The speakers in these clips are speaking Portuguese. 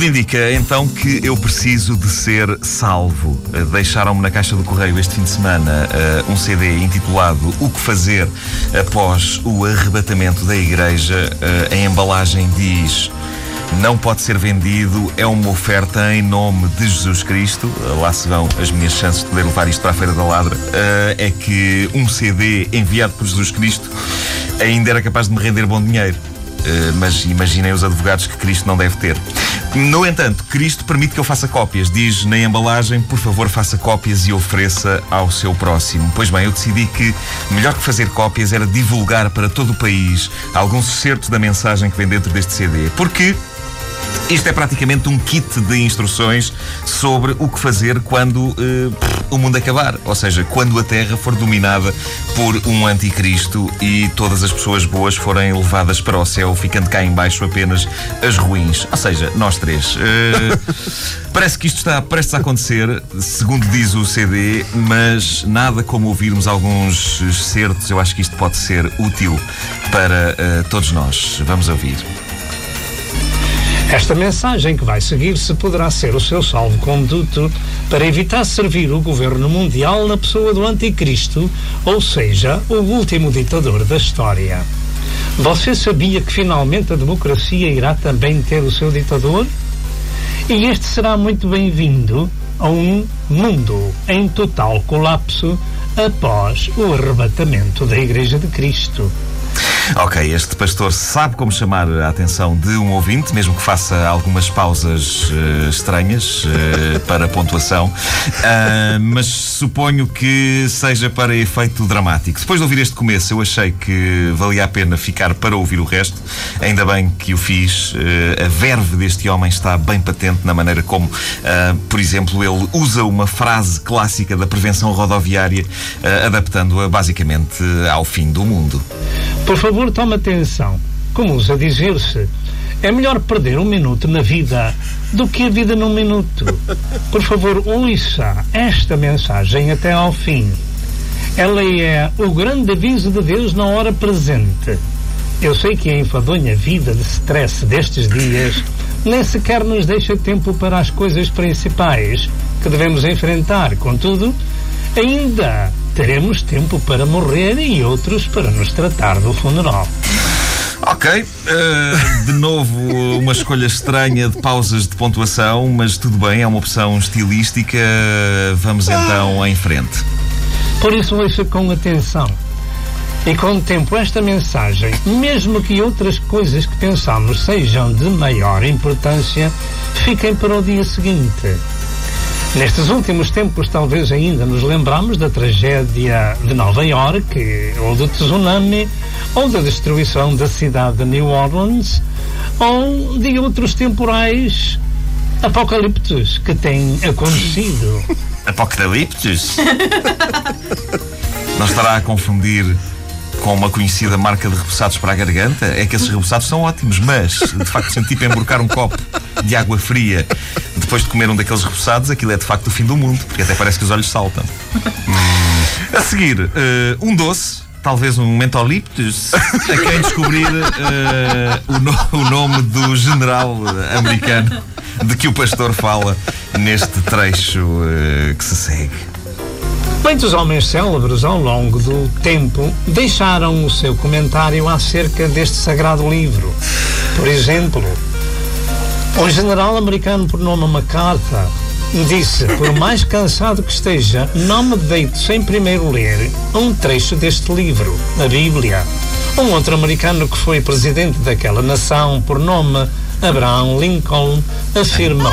Tudo indica então que eu preciso de ser salvo. Uh, Deixaram-me na caixa do correio este fim de semana uh, um CD intitulado O que fazer após o arrebatamento da igreja. Uh, a embalagem diz não pode ser vendido, é uma oferta em nome de Jesus Cristo. Lá se vão as minhas chances de poder levar isto para a Feira da Ladra. É que um CD enviado por Jesus Cristo ainda era capaz de me render bom dinheiro. Uh, mas imaginem os advogados que Cristo não deve ter. No entanto, Cristo permite que eu faça cópias. Diz na embalagem, por favor, faça cópias e ofereça ao seu próximo. Pois bem, eu decidi que melhor que fazer cópias era divulgar para todo o país alguns certos da mensagem que vem dentro deste CD. Porque isto é praticamente um kit de instruções sobre o que fazer quando uh, o mundo acabar. Ou seja, quando a Terra for dominada por um anticristo e todas as pessoas boas forem levadas para o céu, ficando cá embaixo apenas as ruins. Ou seja, nós três. Uh, parece que isto está prestes a acontecer, segundo diz o CD, mas nada como ouvirmos alguns certos. Eu acho que isto pode ser útil para uh, todos nós. Vamos ouvir. Esta mensagem que vai seguir-se poderá ser o seu salvo-conduto para evitar servir o governo mundial na pessoa do Anticristo, ou seja, o último ditador da história. Você sabia que finalmente a democracia irá também ter o seu ditador? E este será muito bem-vindo a um mundo em total colapso após o arrebatamento da Igreja de Cristo. Ok, este pastor sabe como chamar a atenção de um ouvinte, mesmo que faça algumas pausas uh, estranhas uh, para pontuação, uh, mas suponho que seja para efeito dramático. Depois de ouvir este começo, eu achei que valia a pena ficar para ouvir o resto. Ainda bem que o fiz. a verve deste homem está bem patente na maneira como, por exemplo, ele usa uma frase clássica da prevenção rodoviária, adaptando-a basicamente ao fim do mundo. Por favor, tome atenção. Como usa dizer-se, é melhor perder um minuto na vida do que a vida num minuto. Por favor, ouça esta mensagem até ao fim. Ela é o grande aviso de Deus na hora presente. Eu sei que a enfadonha vida de stress destes dias nem sequer nos deixa tempo para as coisas principais que devemos enfrentar. Contudo, ainda teremos tempo para morrer e outros para nos tratar do funeral. Ok, uh, de novo uma escolha estranha de pausas de pontuação, mas tudo bem, é uma opção estilística. Vamos então em frente. Por isso, ouça com atenção e com o tempo esta mensagem, mesmo que outras coisas que pensamos sejam de maior importância, fiquem para o dia seguinte. Nestes últimos tempos, talvez ainda nos lembramos da tragédia de Nova York, ou do tsunami, ou da destruição da cidade de New Orleans, ou de outros temporais apocalípticos que têm acontecido. Apocaliptos? Não estará a confundir com uma conhecida marca de repousados para a garganta? É que esses repousados são ótimos, mas de facto senti tipo emborcar um copo de água fria depois de comer um daqueles repousados, aquilo é de facto o fim do mundo, porque até parece que os olhos saltam. Hum. A seguir, uh, um doce talvez um mentoliptus, a quem descobrir uh, o, no, o, nome do general americano de que o pastor fala neste trecho uh, que se segue. Muitos homens célebres ao longo do tempo deixaram o seu comentário acerca deste sagrado livro. Por exemplo, um general americano por nome MacArthur disse: Por mais cansado que esteja, não me deito sem primeiro ler um trecho deste livro, a Bíblia. Um outro americano que foi presidente daquela nação, por nome Abraham Lincoln, afirmou: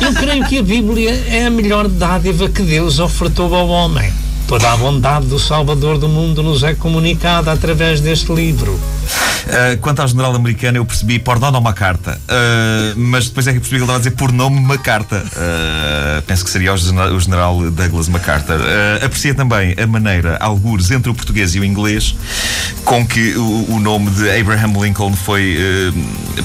Eu creio que a Bíblia é a melhor dádiva que Deus ofertou ao homem. Toda a bondade do Salvador do mundo nos é comunicada através deste livro. Uh, quanto ao general americano, eu percebi por nome uma carta, uh, mas depois é que percebi que ele estava a dizer por nome uma carta. Uh, penso que seria o general Douglas MacArthur. aprecia também a maneira, algures entre o português e o inglês, com que o, o nome de Abraham Lincoln foi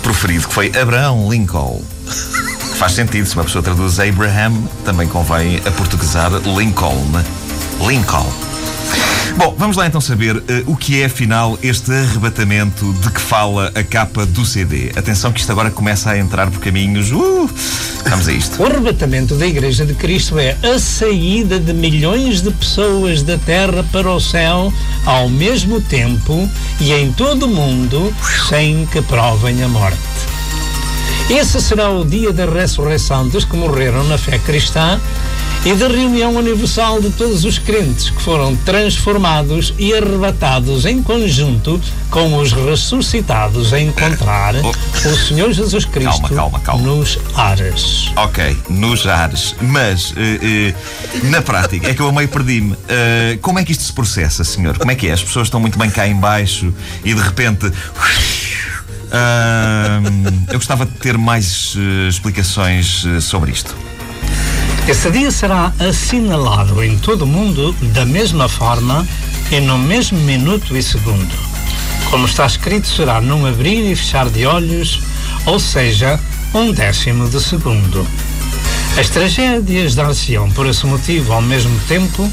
proferido, que foi Abraham Lincoln. Faz sentido, se uma pessoa traduz Abraham, também convém a portuguesar Lincoln. Lincoln. Bom, vamos lá então saber uh, o que é afinal este arrebatamento de que fala a capa do CD. Atenção que isto agora começa a entrar por caminhos. Uh, vamos a isto. O arrebatamento da Igreja de Cristo é a saída de milhões de pessoas da terra para o céu ao mesmo tempo e em todo o mundo sem que provem a morte. Esse será o dia da ressurreição dos que morreram na fé cristã e da reunião universal de todos os crentes que foram transformados e arrebatados em conjunto com os ressuscitados a encontrar oh. o Senhor Jesus Cristo calma, calma, calma. nos ares. Ok, nos ares. Mas, uh, uh, na prática, é que eu meio perdi-me. Uh, como é que isto se processa, senhor? Como é que é? As pessoas estão muito bem cá embaixo e de repente. Eu gostava de ter mais explicações sobre isto. Esse dia será assinalado em todo o mundo da mesma forma e no mesmo minuto e segundo. Como está escrito, será num abrir e fechar de olhos, ou seja, um décimo de segundo. As tragédias dar-se-ão por esse motivo ao mesmo tempo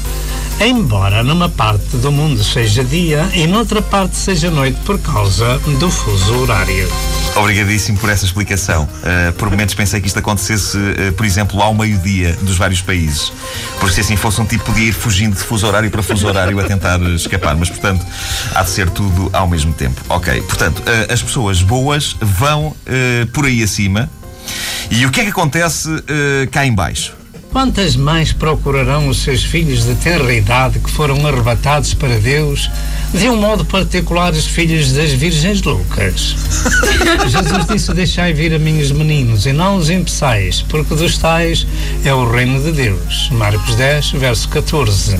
embora numa parte do mundo seja dia e noutra parte seja noite por causa do fuso horário. Obrigadíssimo por essa explicação. Uh, por momentos pensei que isto acontecesse, uh, por exemplo, ao meio-dia dos vários países. Porque se assim fosse um tipo, podia ir fugindo de fuso horário para fuso horário a tentar escapar. Mas, portanto, há de ser tudo ao mesmo tempo. Ok, portanto, uh, as pessoas boas vão por aí acima. E o que é que acontece cá embaixo? Quantas mães procurarão os seus filhos de tenra idade que foram arrebatados para Deus, de um modo particular os filhos das virgens loucas? Jesus disse: Deixai vir a mim os meninos e não os empeçais, porque dos tais é o reino de Deus. Marcos 10, verso 14.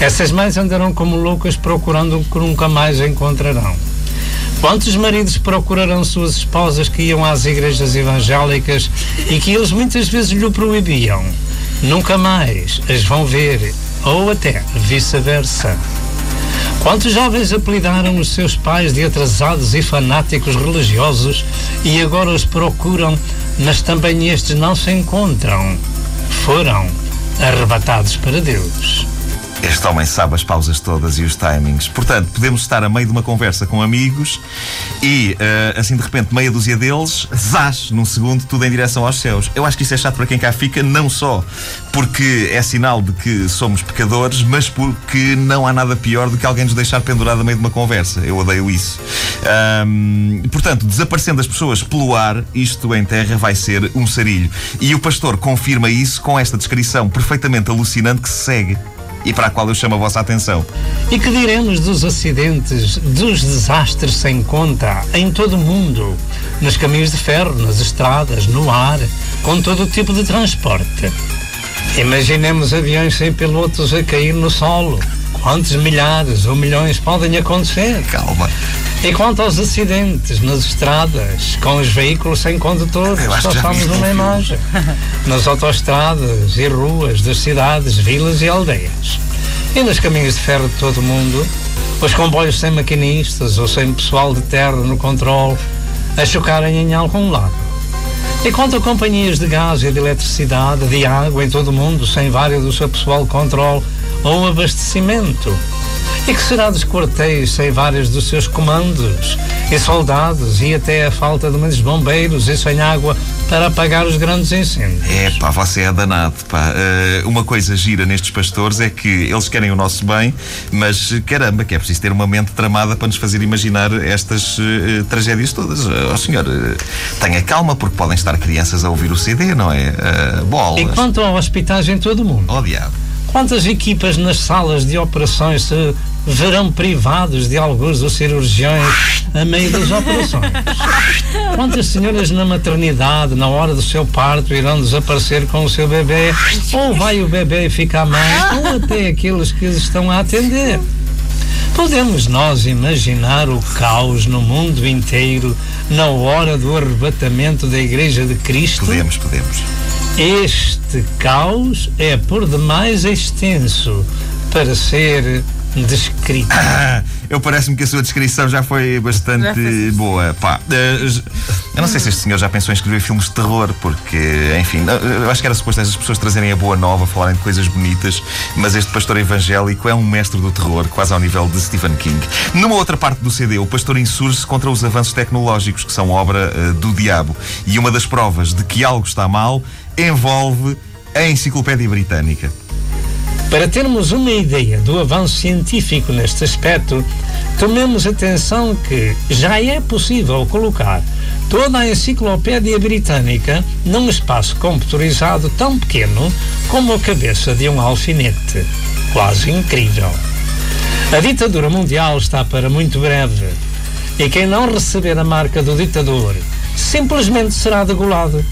Essas mães andarão como loucas procurando o que nunca mais encontrarão. Quantos maridos procurarão suas esposas que iam às igrejas evangélicas e que eles muitas vezes lhe proibiam? Nunca mais as vão ver, ou até vice-versa. Quantos jovens apelidaram os seus pais de atrasados e fanáticos religiosos e agora os procuram, mas também estes não se encontram? Foram arrebatados para Deus. Este homem sabe as pausas todas e os timings. Portanto, podemos estar a meio de uma conversa com amigos e, uh, assim de repente, meia dúzia deles, zás, num segundo, tudo em direção aos céus. Eu acho que isso é chato para quem cá fica, não só porque é sinal de que somos pecadores, mas porque não há nada pior do que alguém nos deixar pendurado a meio de uma conversa. Eu odeio isso. Um, portanto, desaparecendo as pessoas pelo ar, isto em terra vai ser um sarilho. E o pastor confirma isso com esta descrição perfeitamente alucinante que se segue e para a qual eu chamo a vossa atenção. E que diremos dos acidentes, dos desastres sem conta em todo o mundo, nos caminhos de ferro, nas estradas, no ar, com todo o tipo de transporte. Imaginemos aviões sem pilotos a cair no solo. Quantos milhares ou milhões podem acontecer? Calma. E quanto aos acidentes nas estradas, com os veículos sem condutores, só estamos uma imagem. Nas autoestradas e ruas das cidades, vilas e aldeias. E nos caminhos de ferro de todo o mundo, os comboios sem maquinistas ou sem pessoal de terra no controle a chocarem em algum lado. E quanto a companhias de gás e de eletricidade, de água em todo o mundo, sem vários do seu pessoal de controle ou abastecimento, e que será dos quartéis sem vários dos seus comandos e soldados e até a falta de muitos bombeiros e sem água para apagar os grandes incêndios. É pá, você é danado, pá. Uh, uma coisa gira nestes pastores é que eles querem o nosso bem, mas caramba, que é preciso ter uma mente tramada para nos fazer imaginar estas uh, tragédias todas. Oh, senhor, uh, tenha calma, porque podem estar crianças a ouvir o CD, não é? Uh, bolas. E quanto a hospitais em todo o mundo? Oh, diabo. Quantas equipas nas salas de operações se verão privados de alguns dos cirurgiões a meio das operações? Quantas senhoras na maternidade, na hora do seu parto, irão desaparecer com o seu bebê? Ou vai o bebê ficar mais? Ou até aqueles que estão a atender? Podemos nós imaginar o caos no mundo inteiro na hora do arrebatamento da Igreja de Cristo? Podemos, podemos. Este caos é por demais extenso para ser descrito. Ah, eu parece-me que a sua descrição já foi bastante boa. Pá, uh, eu não sei se este senhor já pensou em escrever filmes de terror, porque, enfim, eu acho que era suposto essas pessoas trazerem a boa nova, falarem de coisas bonitas, mas este pastor evangélico é um mestre do terror, quase ao nível de Stephen King. Numa outra parte do CD, o pastor insurge-se contra os avanços tecnológicos, que são obra uh, do diabo. E uma das provas de que algo está mal envolve a Enciclopédia Britânica. Para termos uma ideia do avanço científico neste aspecto, tomemos atenção que já é possível colocar toda a enciclopédia britânica num espaço computadorizado tão pequeno como a cabeça de um alfinete. Quase incrível. A ditadura mundial está para muito breve. E quem não receber a marca do ditador simplesmente será degolado.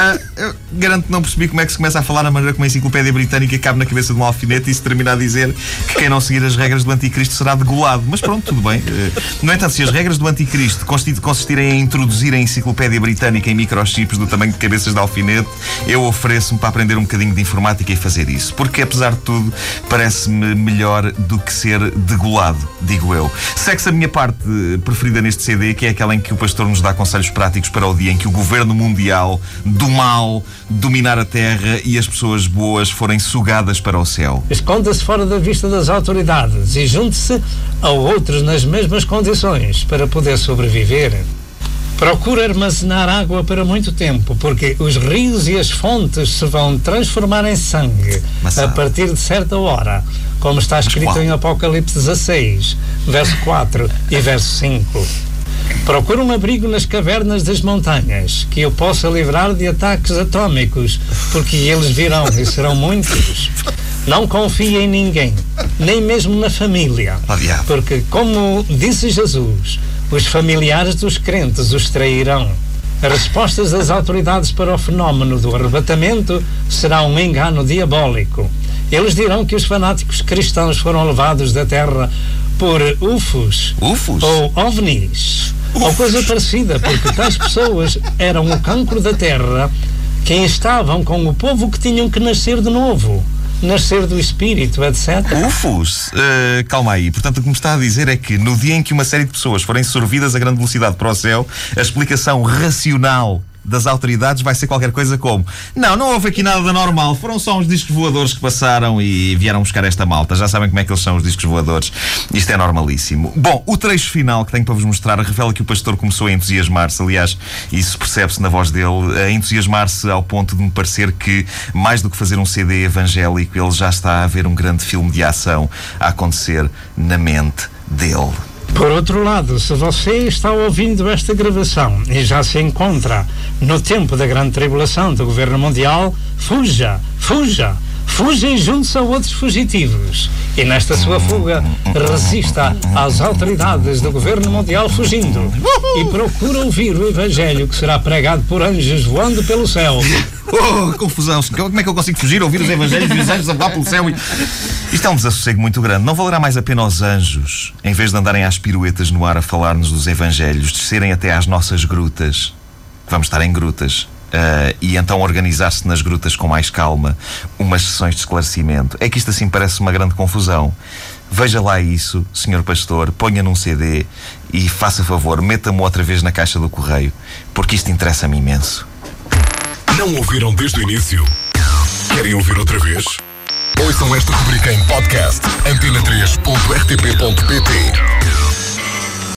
Uh, eu garanto que não percebi como é que se começa a falar na maneira como a enciclopédia britânica cabe na cabeça de um alfinete e se termina a dizer que quem não seguir as regras do anticristo será degolado. Mas pronto, tudo bem. Uh, no entanto, se as regras do anticristo consistirem em introduzir a enciclopédia britânica em microchips do tamanho de cabeças de alfinete, eu ofereço-me para aprender um bocadinho de informática e fazer isso. Porque, apesar de tudo, parece-me melhor do que ser degolado, digo eu. Segue-se a minha parte preferida neste CD, que é aquela em que o pastor nos dá conselhos práticos para o dia em que o governo mundial do mal dominar a terra e as pessoas boas forem sugadas para o céu. Esconda-se fora da vista das autoridades e junte-se a outros nas mesmas condições para poder sobreviver. Procura armazenar água para muito tempo, porque os rios e as fontes se vão transformar em sangue a partir de certa hora, como está escrito em Apocalipse 16, verso 4 e verso 5. Procura um abrigo nas cavernas das montanhas, que eu possa livrar de ataques atômicos, porque eles virão e serão muitos. Não confie em ninguém, nem mesmo na família. Porque, como disse Jesus, os familiares dos crentes os trairão. As respostas das autoridades para o fenómeno do arrebatamento será um engano diabólico. Eles dirão que os fanáticos cristãos foram levados da terra por UFOs, UFOs? ou OVNIs ou coisa parecida, porque tais pessoas eram o cancro da terra quem estavam com o povo que tinham que nascer de novo nascer do espírito, etc. Ufos! Uh, calma aí. Portanto, o que me está a dizer é que no dia em que uma série de pessoas forem sorvidas a grande velocidade para o céu, a explicação racional das autoridades vai ser qualquer coisa como: Não, não houve aqui nada de normal, foram só uns discos voadores que passaram e vieram buscar esta malta. Já sabem como é que eles são os discos voadores. Isto é normalíssimo. Bom, o trecho final que tenho para vos mostrar revela que o pastor começou a entusiasmar-se. Aliás, isso percebe-se na voz dele, a entusiasmar-se ao ponto de me parecer que, mais do que fazer um CD evangélico, ele já está a ver um grande filme de ação a acontecer na mente dele. Por outro lado, se você está ouvindo esta gravação e já se encontra no tempo da grande tribulação do governo mundial, fuja, fuja, fuja e junte-se a outros fugitivos. E nesta sua fuga, resista às autoridades do governo mundial fugindo e procura ouvir o evangelho que será pregado por anjos voando pelo céu. Oh, confusão! Como é que eu consigo fugir, ouvir os evangelhos e os anjos a voar pelo céu? E... Isto é um desassossego muito grande. Não valerá mais a pena os anjos, em vez de andarem às piruetas no ar a falar-nos dos evangelhos, descerem até às nossas grutas. Vamos estar em grutas. Uh, e então organizar-se nas grutas com mais calma, umas sessões de esclarecimento. É que isto assim parece uma grande confusão. Veja lá isso, senhor pastor, ponha num CD e faça favor, meta-me outra vez na caixa do correio, porque isto interessa-me imenso. Não ouviram desde o início? Querem ouvir outra vez? Ouçam esta rubrica em podcast antena3.rtp.pt